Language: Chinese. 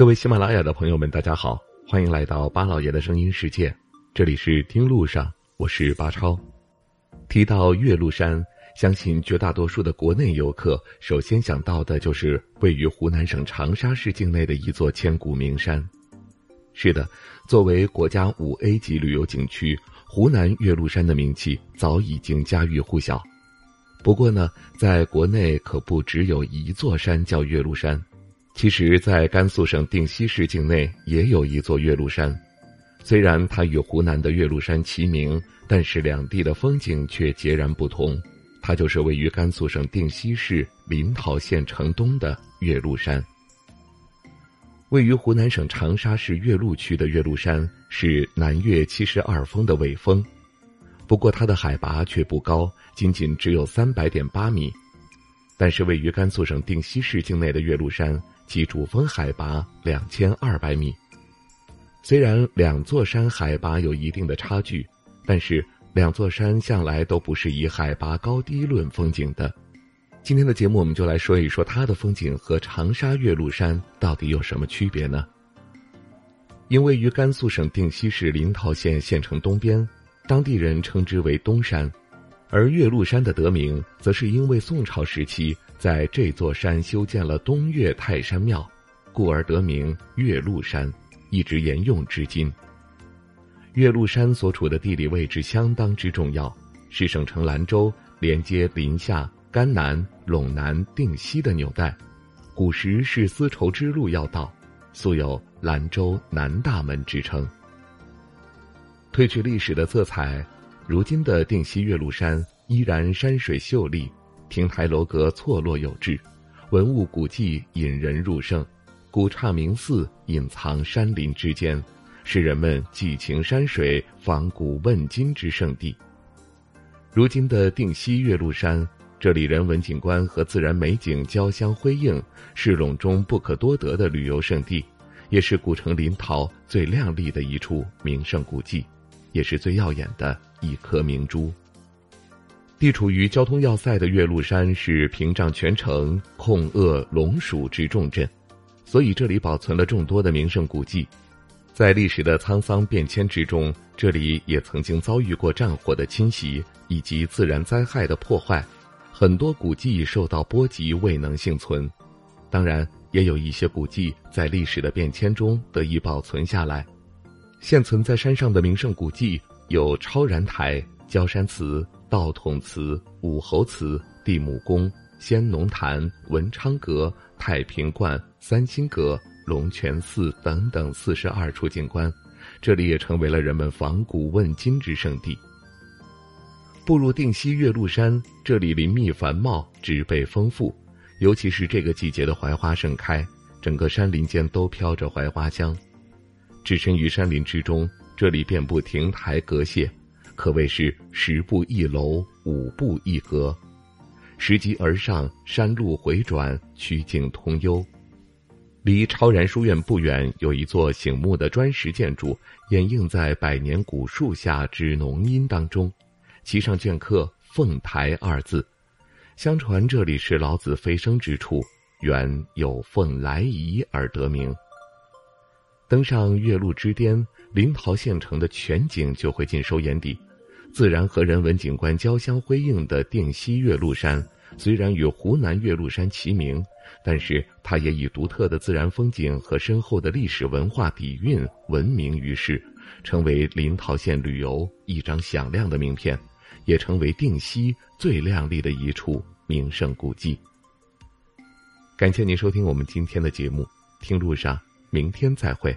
各位喜马拉雅的朋友们，大家好，欢迎来到巴老爷的声音世界，这里是听路上，我是巴超。提到岳麓山，相信绝大多数的国内游客首先想到的就是位于湖南省长沙市境内的一座千古名山。是的，作为国家五 A 级旅游景区，湖南岳麓山的名气早已经家喻户晓。不过呢，在国内可不只有一座山叫岳麓山。其实，在甘肃省定西市境内也有一座岳麓山，虽然它与湖南的岳麓山齐名，但是两地的风景却截然不同。它就是位于甘肃省定西市临洮县城东的岳麓山。位于湖南省长沙市岳麓区的岳麓山是南岳七十二峰的尾峰，不过它的海拔却不高，仅仅只有三百点八米。但是，位于甘肃省定西市境内的岳麓山。其主峰海拔两千二百米，虽然两座山海拔有一定的差距，但是两座山向来都不是以海拔高低论风景的。今天的节目，我们就来说一说它的风景和长沙岳麓山到底有什么区别呢？因位于甘肃省定西市临洮县县城东边，当地人称之为东山，而岳麓山的得名，则是因为宋朝时期。在这座山修建了东岳泰山庙，故而得名岳麓山，一直沿用至今。岳麓山所处的地理位置相当之重要，是省城兰州连接临夏、甘南、陇南、定西的纽带，古时是丝绸之路要道，素有“兰州南大门”之称。褪去历史的色彩，如今的定西岳麓山依然山水秀丽。亭台楼阁错落有致，文物古迹引人入胜，古刹名寺隐藏山林之间，是人们寄情山水、访古问今之圣地。如今的定西岳麓山，这里人文景观和自然美景交相辉映，是陇中不可多得的旅游胜地，也是古城临洮最亮丽的一处名胜古迹，也是最耀眼的一颗明珠。地处于交通要塞的岳麓山是屏障全城、控扼龙鼠之重镇，所以这里保存了众多的名胜古迹。在历史的沧桑变迁之中，这里也曾经遭遇过战火的侵袭以及自然灾害的破坏，很多古迹受到波及未能幸存。当然，也有一些古迹在历史的变迁中得以保存下来。现存在山上的名胜古迹有超然台、焦山祠。道统祠、武侯祠、地母宫、先农坛、文昌阁、太平观、三星阁、龙泉寺等等四十二处景观，这里也成为了人们访古问今之圣地。步入定西岳麓山，这里林密繁茂，植被丰富，尤其是这个季节的槐花盛开，整个山林间都飘着槐花香。置身于山林之中，这里遍布亭台阁榭。可谓是十步一楼，五步一阁，拾级而上，山路回转，曲径通幽。离超然书院不远，有一座醒目的砖石建筑，掩映在百年古树下之浓荫当中，其上镌刻“凤台”二字。相传这里是老子飞升之处，原有凤来仪而得名。登上岳麓之巅，临洮县城的全景就会尽收眼底。自然和人文景观交相辉映的定西岳麓山，虽然与湖南岳麓山齐名，但是它也以独特的自然风景和深厚的历史文化底蕴闻名于世，成为临洮县旅游一张响亮的名片，也成为定西最亮丽的一处名胜古迹。感谢您收听我们今天的节目，听路上，明天再会。